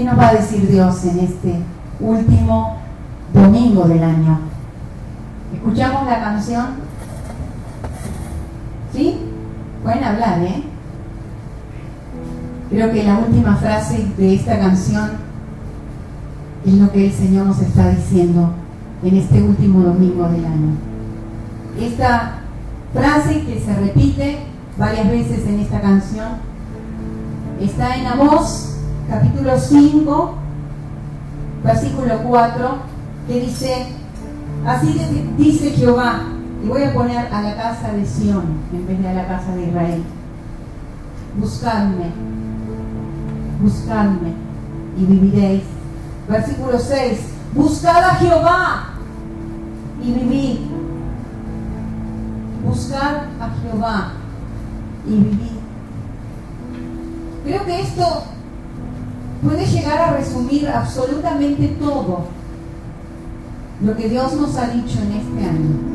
¿Qué nos va a decir Dios en este último domingo del año? ¿Escuchamos la canción? ¿Sí? Pueden hablar, ¿eh? Creo que la última frase de esta canción es lo que el Señor nos está diciendo en este último domingo del año. Esta frase que se repite varias veces en esta canción está en Amós, capítulo 5, versículo 4, que dice, así dice Jehová, y voy a poner a la casa de Sión en vez de a la casa de Israel. Buscadme, buscadme y viviréis. Versículo 6, buscad a Jehová y vivid. Buscad a Jehová y vivid. Creo que esto puede llegar a resumir absolutamente todo lo que Dios nos ha dicho en este año.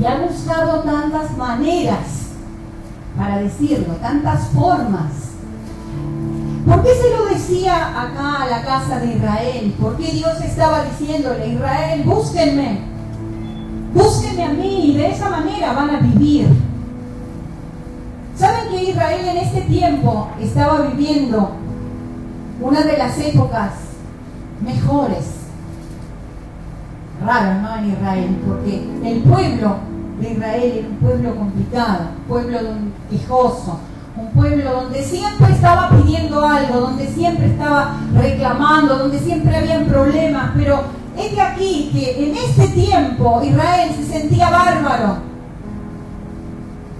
Y ha buscado tantas maneras para decirlo, tantas formas. ¿Por qué se lo decía acá a la casa de Israel? ¿Por qué Dios estaba diciéndole, Israel, búsquenme? Búsquenme a mí y de esa manera van a vivir. ¿Saben que Israel en este tiempo estaba viviendo una de las épocas mejores? Raro, ¿no? En Israel, porque el pueblo de Israel era un pueblo complicado, un pueblo quejoso, un pueblo donde siempre estaba pidiendo algo, donde siempre estaba reclamando, donde siempre habían problemas, pero es de aquí que en este tiempo Israel se sentía bárbaro,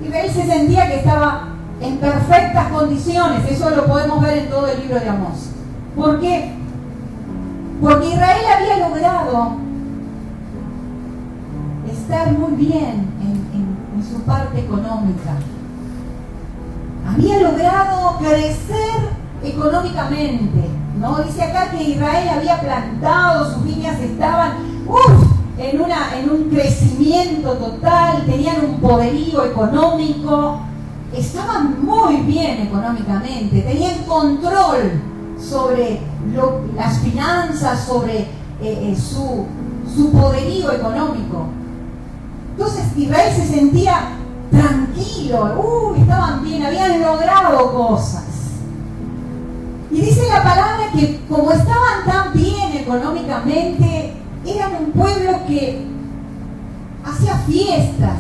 Israel se sentía que estaba en perfectas condiciones. Eso lo podemos ver en todo el libro de Amós. ¿Por qué? Porque Israel había logrado estar muy bien en, su parte económica. Había logrado crecer económicamente. ¿no? Dice acá que Israel había plantado, sus viñas estaban, en, una, en un crecimiento total, tenían un poderío económico, estaban muy bien económicamente, tenían control sobre las finanzas, sobre eh, eh, su, su poderío económico. Entonces Israel se sentía tranquilo, uh, estaban bien, habían logrado cosas. Y dice la palabra que como estaban tan bien económicamente, eran un pueblo que hacía fiestas,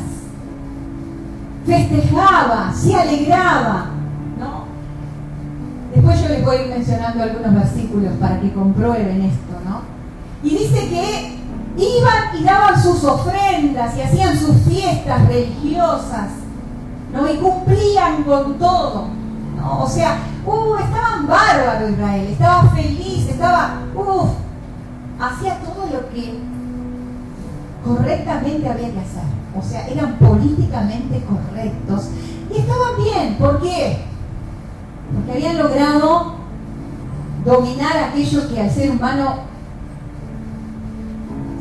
festejaba, se alegraba. Después yo les voy a ir mencionando algunos versículos para que comprueben esto, ¿no? Y dice que iban y daban sus ofrendas y hacían sus fiestas religiosas, ¿no? Y cumplían con todo, ¿no? O sea, uh, estaban bárbaros Israel, estaba feliz, estaba, uff, hacía todo lo que correctamente había que hacer. O sea, eran políticamente correctos y estaban bien. ¿Por qué? Porque habían logrado dominar aquello que al ser humano,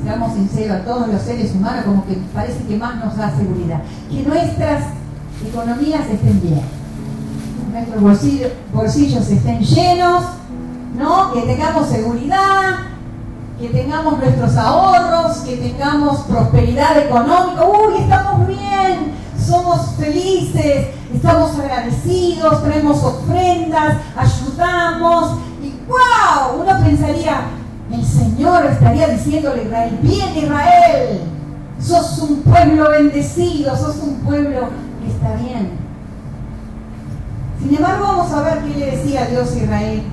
seamos sinceros, a todos los seres humanos como que parece que más nos da seguridad. Que nuestras economías estén bien, nuestros bolsillos, bolsillos estén llenos, ¿no? que tengamos seguridad, que tengamos nuestros ahorros, que tengamos prosperidad económica. Uy, estamos bien, somos felices, estamos agradecidos, traemos ofrendas, ayudamos. Y wow, uno pensaría, el Señor estaría diciéndole a Israel, bien Israel, sos un pueblo bendecido, sos un pueblo que está bien. Sin embargo, vamos a ver qué le decía Dios a Israel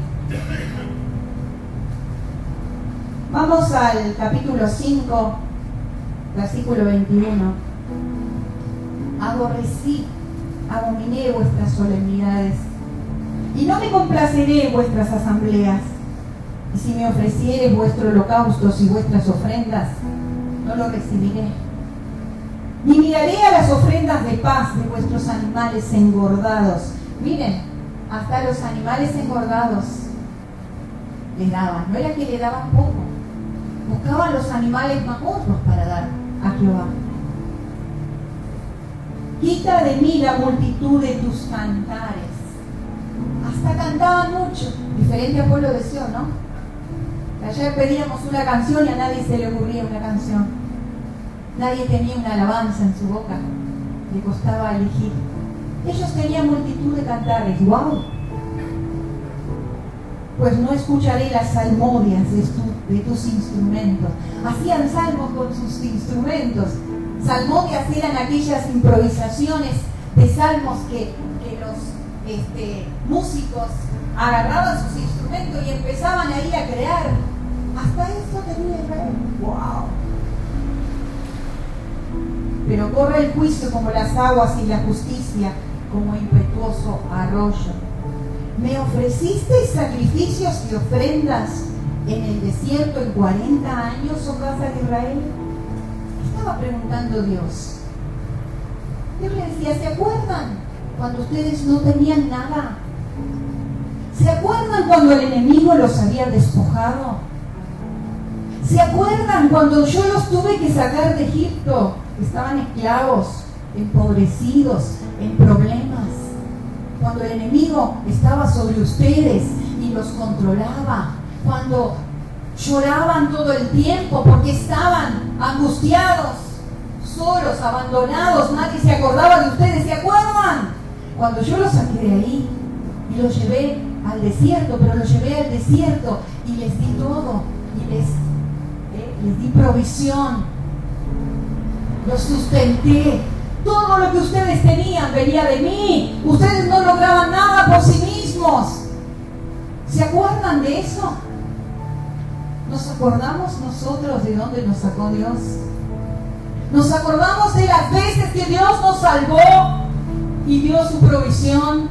Vamos al capítulo 5, versículo 21. Aborrecí, abominé vuestras solemnidades y no me complaceré vuestras asambleas. Y si me ofrecieres vuestros holocaustos y vuestras ofrendas, no lo recibiré. Ni miraré a las ofrendas de paz de vuestros animales engordados. Miren, hasta los animales engordados le daban, no era que le daban poco buscaban los animales más gordos para dar a Jehová. Quita de mí la multitud de tus cantares. Hasta cantaban mucho, diferente a Pueblo de Sion, ¿no? Ayer pedíamos una canción y a nadie se le ocurría una canción. Nadie tenía una alabanza en su boca. Le costaba elegir. Ellos tenían multitud de cantares. ¡Wow! Pues no escucharé las salmodias de, tus instrumentos. Hacían salmos con sus instrumentos. Salmodias eran aquellas improvisaciones de salmos que, los este, músicos agarraban sus instrumentos y empezaban ahí a crear. Hasta eso tenía Israel. ¡Wow! Pero corre el juicio como las aguas y la justicia como impetuoso arroyo. Me ofrecisteis sacrificios y ofrendas en el desierto en 40 años, oh casa de Israel. Estaba preguntando Dios. Dios le decía, ¿se acuerdan cuando ustedes no tenían nada? ¿Se acuerdan cuando el enemigo los había despojado? ¿Se acuerdan cuando yo los tuve que sacar de Egipto? Estaban esclavos, empobrecidos, en problemas. Cuando el enemigo estaba sobre ustedes y los controlaba. Cuando lloraban todo el tiempo porque estaban angustiados, solos, abandonados, nadie se acordaba de ustedes, ¿se acuerdan? Cuando yo los saqué de ahí y los llevé al desierto, pero los llevé al desierto y les di todo y les les di provisión, los sustenté. Todo lo que ustedes tenían venía de mí. Ustedes no lograban nada por sí mismos. ¿Se acuerdan de eso? ¿Nos acordamos nosotros de dónde nos sacó Dios? Nos acordamos de las veces que Dios nos salvó y dio su provisión.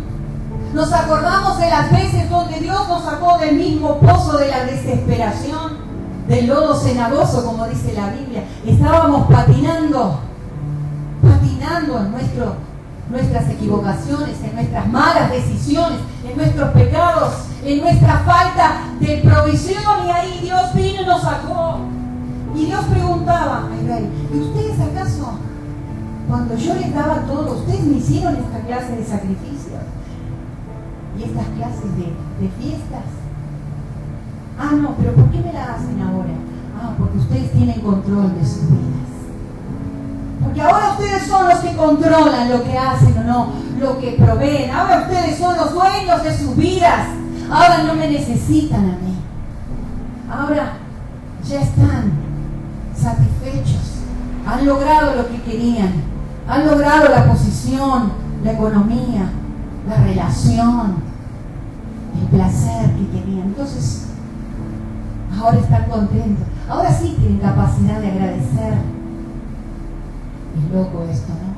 Nos acordamos de las veces donde Dios nos sacó del mismo pozo de la desesperación del lodo cenagoso, como dice la Biblia. Estábamos patinando, patinando en nuestro, nuestras equivocaciones, en nuestras malas decisiones, en nuestros pecados, en nuestra falta de provisión. Y ahí Dios vino y nos sacó. Y Dios preguntaba a Israel, ¿y ustedes acaso, cuando yo les daba todo, ustedes me hicieron esta clase de sacrificios y estas clases de, de fiestas? Ah, no, pero ¿por qué me la hacen ahora? Ah, porque ustedes tienen control de sus vidas. Porque ahora ustedes son los que controlan lo que hacen o no, lo que proveen. Ahora ustedes son los dueños de sus vidas. Ahora no me necesitan a mí. Ahora ya están satisfechos. Han logrado lo que querían. Han logrado la posición, la economía, la relación, el placer que querían. Entonces, ahora están contentos, ahora sí tienen capacidad de agradecer. Es loco esto, ¿no?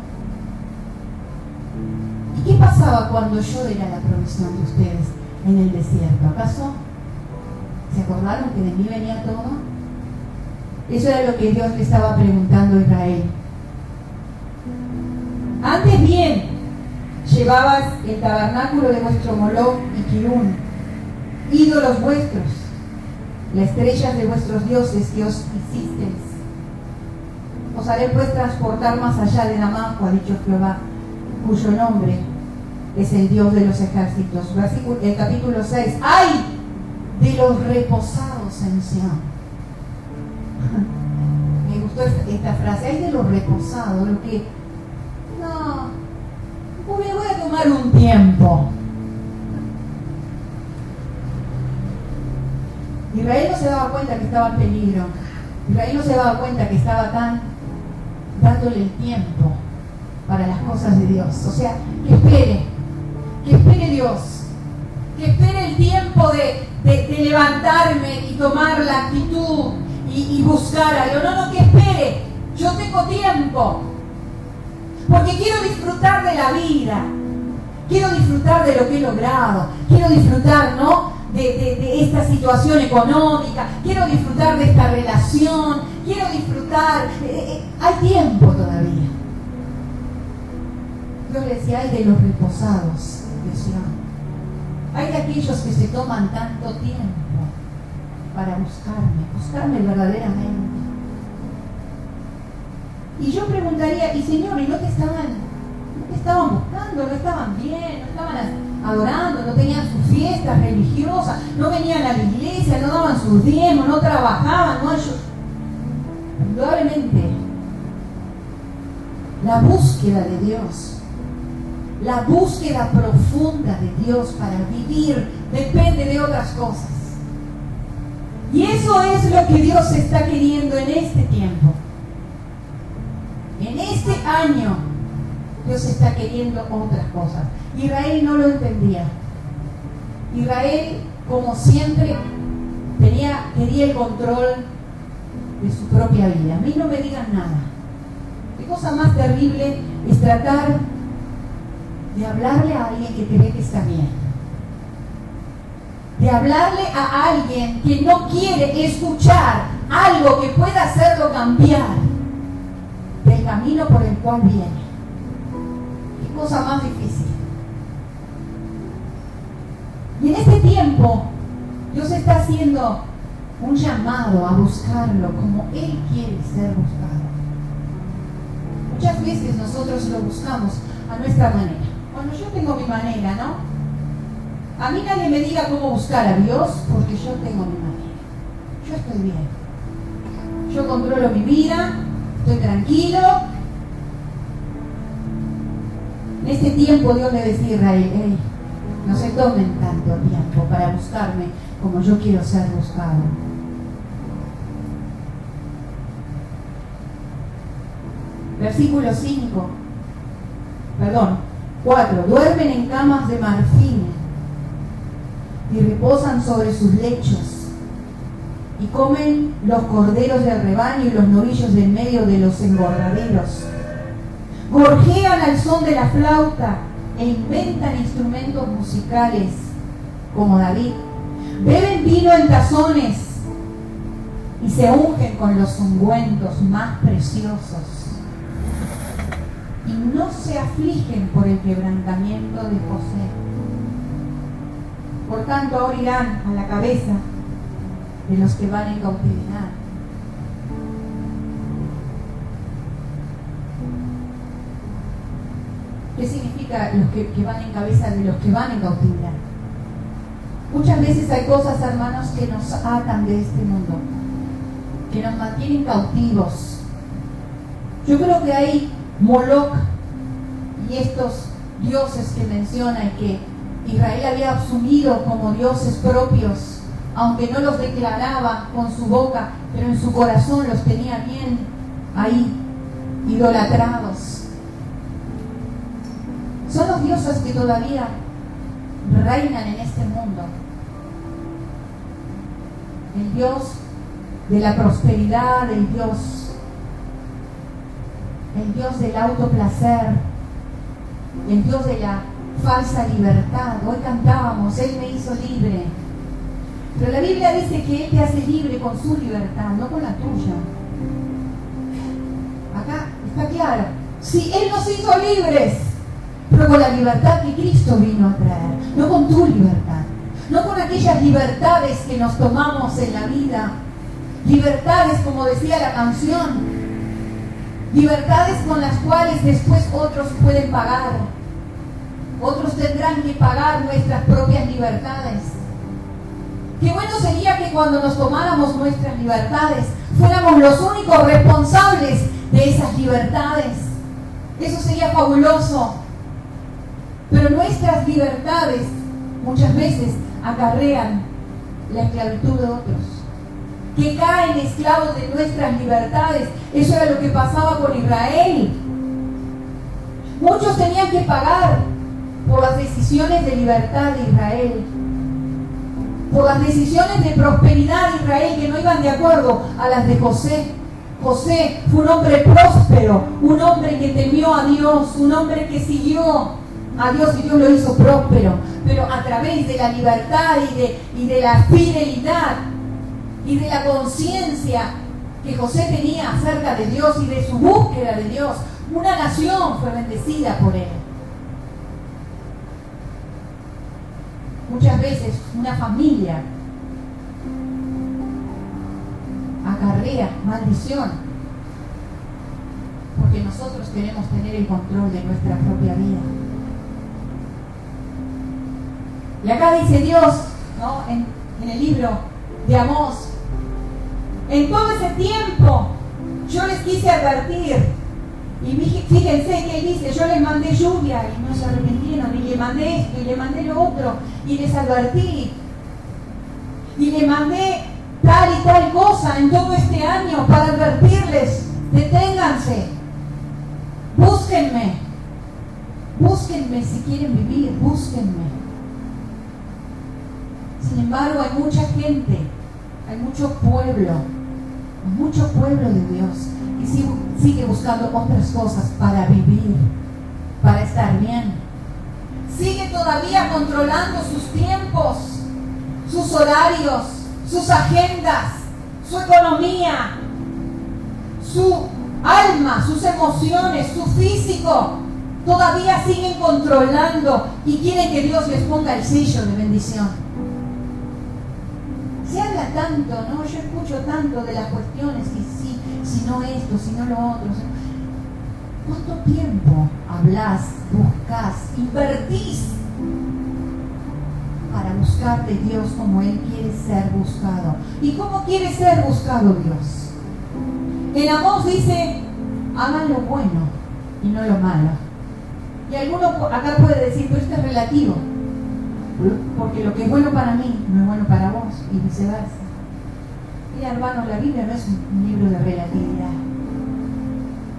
¿Y qué pasaba cuando yo era la provisión de ustedes en el desierto? ¿Acaso se acordaron que de mí venía todo? Eso era lo que Dios le estaba preguntando a Israel. Antes bien, llevabas el tabernáculo de vuestro Moloch y Kirún, ídolos vuestros, las estrellas de vuestros dioses que os hicisteis. Os haré pues transportar más allá de Damasco, ha dicho Jehová, cuyo nombre es el Dios de los ejércitos. Versículo, el capítulo 6. ¡Ay! De los reposados en Sion. Me gustó esta frase. ¡Ay de los reposados! Lo que. No. Me voy a tomar un tiempo. Israel no se daba cuenta que estaba en peligro. Israel no se daba cuenta que estaba tan dándole el tiempo para las cosas de Dios. O sea, que espere, que espere Dios, que espere el tiempo de, levantarme y tomar la actitud y, y buscar algo. No, no, que espere. Yo tengo tiempo. Porque quiero disfrutar de la vida. Quiero disfrutar de lo que he logrado. Quiero disfrutar, ¿no? De, esta situación económica, quiero disfrutar de esta relación, quiero disfrutar. Eh, eh, hay tiempo todavía. Dios le decía, hay de los reposados Hay de aquellos que se toman tanto tiempo para buscarme, buscarme verdaderamente. Y yo preguntaría, y Señor, ¿y no te estaban, no te estaban buscando? ¿No estaban bien? ¿No estaban adorando, no tenían sus fiestas religiosas, no venían a la iglesia, no daban sus diezmos, no trabajaban, no. Indudablemente, la búsqueda de Dios, la búsqueda profunda de Dios para vivir depende de otras cosas. Y eso es lo que Dios está queriendo en este tiempo. En este año, Dios está queriendo otras cosas. Israel no lo entendía. Israel, como siempre, tenía, quería el control de su propia vida. A mí no me digan nada. Qué cosa más terrible es tratar de hablarle a alguien que cree que está bien. De hablarle a alguien que no quiere escuchar algo que pueda hacerlo cambiar del camino por el cual viene. Cosa más difícil. Y en este tiempo, Dios está haciendo un llamado a buscarlo como Él quiere ser buscado. Muchas veces nosotros lo buscamos a nuestra manera. Bueno, yo tengo mi manera, ¿no? A mí nadie me diga cómo buscar a Dios porque yo tengo mi manera. Yo estoy bien. Yo controlo mi vida, estoy tranquilo. En este tiempo Dios le decía a Israel, no se tomen tanto tiempo para buscarme como yo quiero ser buscado. Versículo 5, perdón, 4. Duermen en camas de marfil y reposan sobre sus lechos y comen los corderos del rebaño y los novillos del medio de los engordaderos. Gorjean al son de la flauta e inventan instrumentos musicales como David. Beben vino en tazones y se ungen con los ungüentos más preciosos. Y no se afligen por el quebrantamiento de José. Por tanto, ahora irán a la cabeza de los que van en cautividad ¿Qué significa los que, van en cabeza de los que van en cautividad? Muchas veces hay cosas, hermanos, que nos atan de este mundo, que nos mantienen cautivos. Yo creo que hay Moloch y estos dioses que menciona y que Israel había asumido como dioses propios, aunque no los declaraba con su boca, pero en su corazón los tenía bien ahí, idolatrados. Son los dioses que todavía reinan en este mundo. El Dios de la prosperidad, el Dios, el Dios del autoplacer, el Dios de la falsa libertad. Hoy cantábamos, Él me hizo libre. Pero la Biblia dice que Él te hace libre con su libertad, no con la tuya. Acá está claro. Si Él nos hizo libres, pero con la libertad que Cristo vino a traer, no con tu libertad, no con aquellas libertades que nos tomamos en la vida, libertades como decía la canción, libertades con las cuales después otros pueden pagar, otros tendrán que pagar nuestras propias libertades. Qué bueno sería que cuando nos tomáramos nuestras libertades fuéramos los únicos responsables de esas libertades. Eso sería fabuloso. Pero nuestras libertades muchas veces acarrean la esclavitud de otros, que caen esclavos de nuestras libertades. Eso era lo que pasaba con Israel. Muchos tenían que pagar por las decisiones de libertad de Israel, por las decisiones de prosperidad de Israel que no iban de acuerdo a las de José. José fue un hombre próspero, un hombre que temió a Dios, un hombre que siguió a Dios y Dios lo hizo próspero, pero a través de la libertad y de, la fidelidad y de la conciencia que José tenía acerca de Dios y de su búsqueda de Dios, una nación fue bendecida por él. Muchas veces una familia acarrea maldición porque nosotros queremos tener el control de nuestra propia vida. Y acá dice Dios, ¿no? en, el libro de Amós, en todo ese tiempo yo les quise advertir. Y fíjense que él dice, yo les mandé lluvia y no se arrepintieron, y le mandé esto, y le mandé lo otro, y les advertí. Y le mandé tal y tal cosa en todo este año para advertirles, deténganse, búsquenme, búsquenme si quieren vivir, búsquenme. Sin embargo, hay mucha gente, hay mucho pueblo mucho pueblo de Dios y sigue buscando otras cosas para vivir, para estar bien. Sigue todavía controlando sus tiempos, sus horarios, sus agendas, su economía, su alma, sus emociones, su físico. Todavía siguen controlando y quieren que Dios les ponga el sello de bendición tanto, ¿no? Yo escucho tanto de las cuestiones, si sí, si no esto, si no lo otro. ¿Cuánto tiempo hablas, buscas, invertís para buscar de Dios como Él quiere ser buscado? ¿Y cómo quiere ser buscado Dios? En Amós dice, hagan lo bueno y no lo malo. Y alguno acá puede decir, pero esto es relativo. Porque lo que es bueno para mí no es bueno para vos y viceversa. Y hermanos, la Biblia no es un libro de relatividad.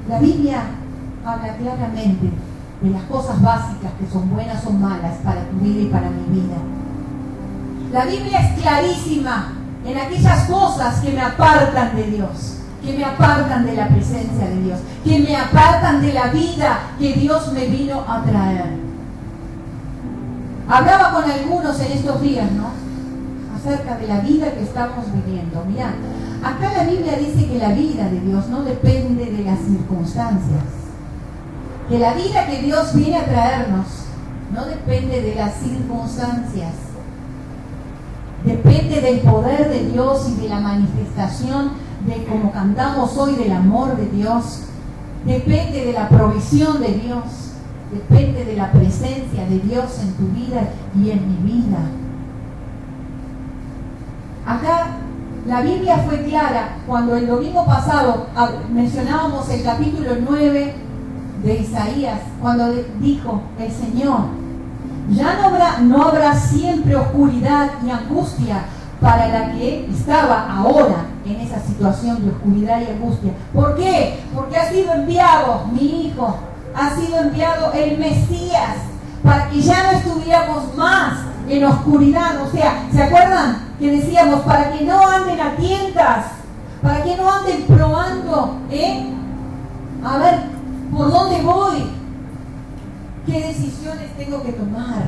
La Biblia habla claramente de las cosas básicas que son buenas o malas para tu vida y para mi vida. La Biblia es clarísima en aquellas cosas que me apartan de Dios, que me apartan de la presencia de Dios, que me apartan de la vida que Dios me vino a traer. Hablaba con algunos en estos días, ¿no? Acerca de la vida que estamos viviendo. Mirá, acá la Biblia dice que la vida de Dios no depende de las circunstancias. Que la vida que Dios viene a traernos no depende de las circunstancias. Depende del poder de Dios y de la manifestación de como cantamos hoy del amor de Dios. Depende de la provisión de Dios depende de la presencia de Dios en tu vida y en mi vida. Acá la Biblia fue clara cuando el domingo pasado mencionábamos el capítulo 9 de Isaías, cuando dijo el Señor, ya no habrá, no habrá siempre oscuridad y angustia para la que estaba ahora en esa situación de oscuridad y angustia. ¿Por qué? Porque ha sido enviado mi Hijo ha sido enviado el Mesías para que ya no estuviéramos más en oscuridad. O sea, ¿se acuerdan que decíamos para que no anden a tientas? Para que no anden probando, ¿eh? A ver, ¿por dónde voy? ¿Qué decisiones tengo que tomar?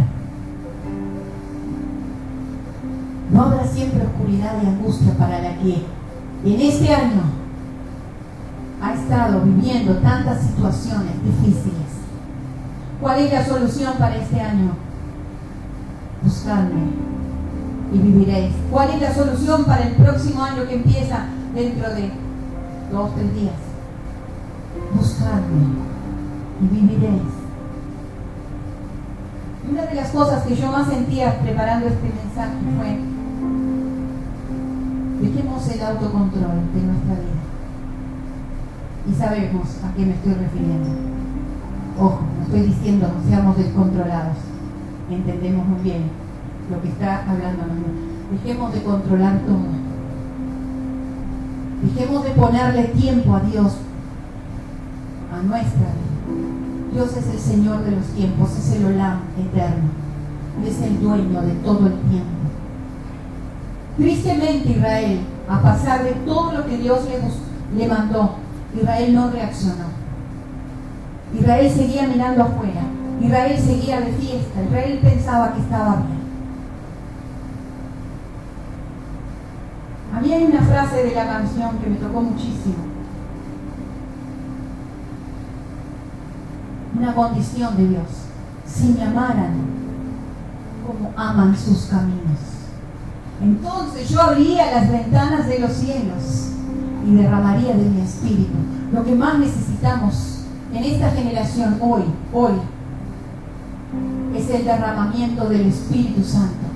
No habrá siempre oscuridad y angustia para la que en este año ha estado viviendo tantas situaciones difíciles. ¿Cuál es la solución para este año? Buscarme y viviréis. ¿Cuál es la solución para el próximo año que empieza dentro de dos, tres días? Buscarme y viviréis. Una de las cosas que yo más sentía preparando este mensaje fue, dejemos el autocontrol de nuestra vida y sabemos a qué me estoy refiriendo. Ojo, no estoy diciendo no seamos descontrolados, entendemos muy bien lo que está hablando. Dejemos de controlar todo. Dejemos de ponerle tiempo a Dios, a nuestra vida. Dios es el Señor de los tiempos, es el Olam eterno, es el dueño de todo el tiempo. Tristemente Israel, a pasar de todo lo que Dios le, le mandó, Israel no reaccionó. Israel seguía mirando afuera. Israel seguía de fiesta. Israel pensaba que estaba bien. A mí hay una frase de la canción que me tocó muchísimo. Una condición de Dios. Si me amaran como aman sus caminos, entonces yo abriría las ventanas de los cielos y derramaría de mi espíritu. Lo que más necesitamos en esta generación hoy, hoy, es el derramamiento del Espíritu Santo.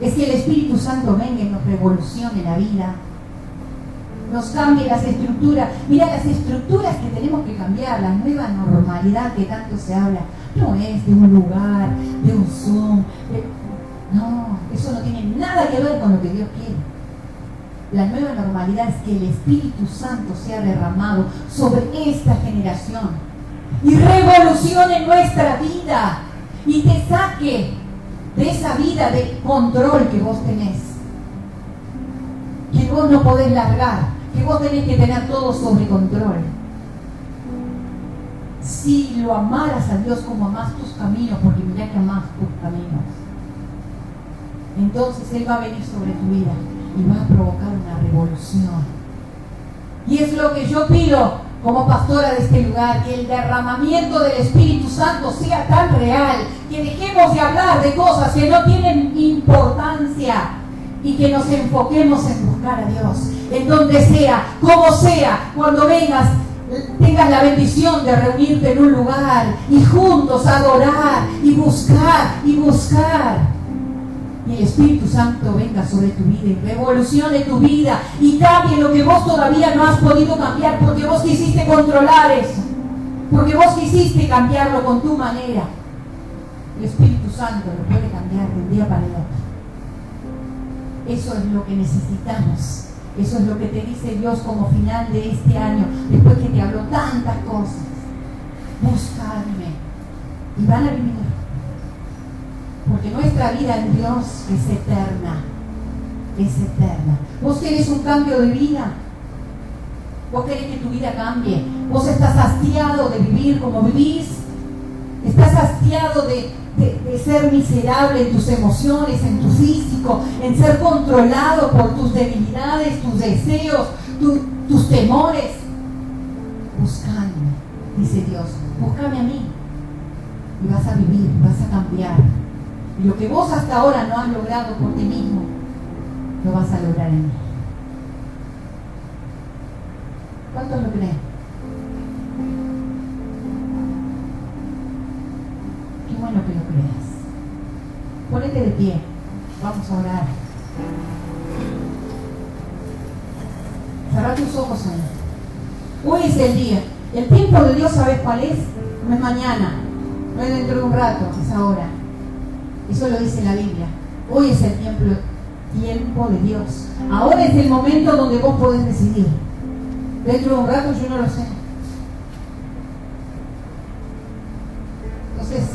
Es que el Espíritu Santo venga y nos revolucione la vida. Nos cambie las estructuras. Mira, las estructuras que tenemos que cambiar, la nueva normalidad que tanto se habla, no es de un lugar, de un Zoom. No, eso no tiene nada que ver con lo que Dios quiere. La nueva normalidad es que el Espíritu Santo sea derramado sobre esta generación y revolucione nuestra vida y te saque de esa vida de control que vos tenés, que vos no podés largar, que vos tenés que tener todo sobre control. Si lo amaras a Dios como amás tus caminos, porque mira que amás tus caminos, entonces Él va a venir sobre tu vida y va a provocar una revolución. Y es lo que yo pido como pastora de este lugar, que el derramamiento del Espíritu Santo sea tan real, que dejemos de hablar de cosas que no tienen importancia y que nos enfoquemos en buscar a Dios, en donde sea, como sea, cuando vengas, tengas la bendición de reunirte en un lugar y juntos adorar y buscar y buscar y el Espíritu Santo venga sobre tu vida y revolucione tu vida y cambie lo que vos todavía no has podido cambiar porque vos quisiste controlar eso, porque vos quisiste cambiarlo con tu manera. El Espíritu Santo lo puede cambiar de un día para el otro. Eso es lo que necesitamos. Eso es lo que te dice Dios como final de este año, después que te habló tantas cosas. Buscarme. Y van a venir porque nuestra vida en Dios es eterna. Es eterna. Vos querés un cambio de vida. Vos querés que tu vida cambie. Vos estás hastiado de vivir como vivís. Estás hastiado de, ser miserable en tus emociones, en tu físico, en ser controlado por tus debilidades, tus deseos, tus temores. Buscadme, dice Dios. Búscame a mí. Y vas a vivir, vas a cambiar lo que vos hasta ahora no has logrado por ti mismo, lo vas a lograr en mí. ¿Cuántos lo creen? Qué bueno que lo creas. Ponete de pie. Vamos a orar. Cerra tus ojos ahí. Hoy es el día. El tiempo de Dios, ¿sabes cuál es? No es mañana, no es dentro de un rato, es ahora. Eso lo dice la Biblia. Hoy es el tiempo, de Dios. Ahora es el momento donde vos podés decidir. Dentro de un rato yo no lo sé. Entonces,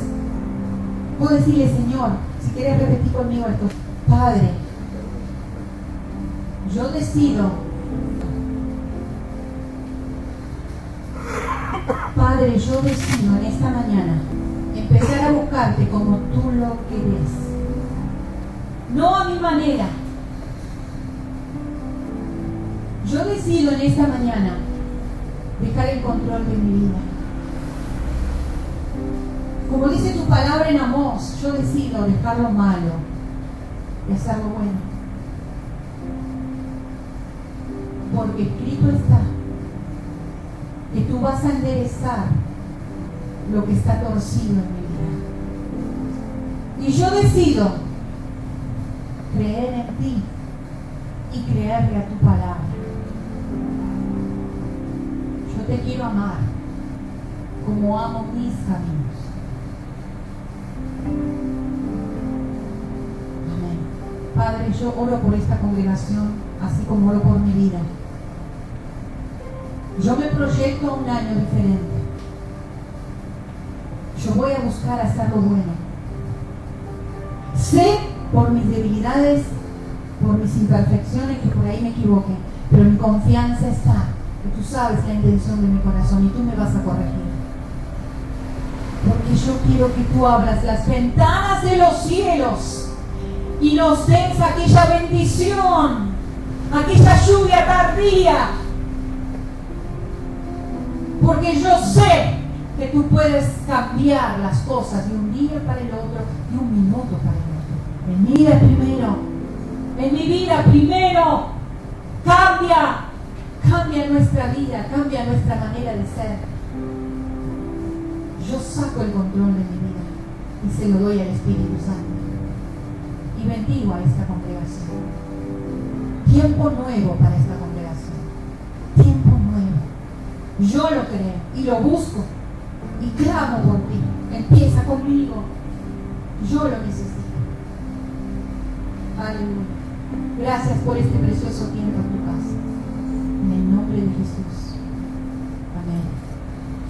puedo decirle, Señor, si quieres repetir conmigo esto, Padre, yo decido, Padre, yo decido en esta mañana empezar a buscarte como tú lo querés. No a mi manera. Yo decido en esta mañana dejar el control de mi vida. Como dice tu palabra en Amós, yo decido dejar lo malo y hacer lo bueno. Porque escrito está que tú vas a enderezar lo que está torcido. Y yo decido creer en ti y creerle a tu palabra. Yo te quiero amar como amo mis caminos. Amén. Padre, yo oro por esta congregación, así como oro por mi vida. Yo me proyecto a un año diferente yo voy a buscar hacer lo bueno. Sé por mis debilidades, por mis imperfecciones, que por ahí me equivoque, pero mi confianza está, que tú sabes la intención de mi corazón y tú me vas a corregir. Porque yo quiero que tú abras las ventanas de los cielos y nos des aquella bendición, aquella lluvia tardía. Porque yo sé que tú puedes cambiar las cosas de un día para el otro, de un minuto para el otro. En mi vida primero, en mi vida primero, cambia, cambia nuestra vida, cambia nuestra manera de ser. Yo saco el control de mi vida y se lo doy al Espíritu Santo. Y bendigo a esta congregación. Tiempo nuevo para esta congregación. Tiempo nuevo. Yo lo creo y lo busco y clamo por ti. Empieza conmigo. Yo lo necesito. Aleluya. Gracias por este precioso tiempo en tu casa. En el nombre de Jesús.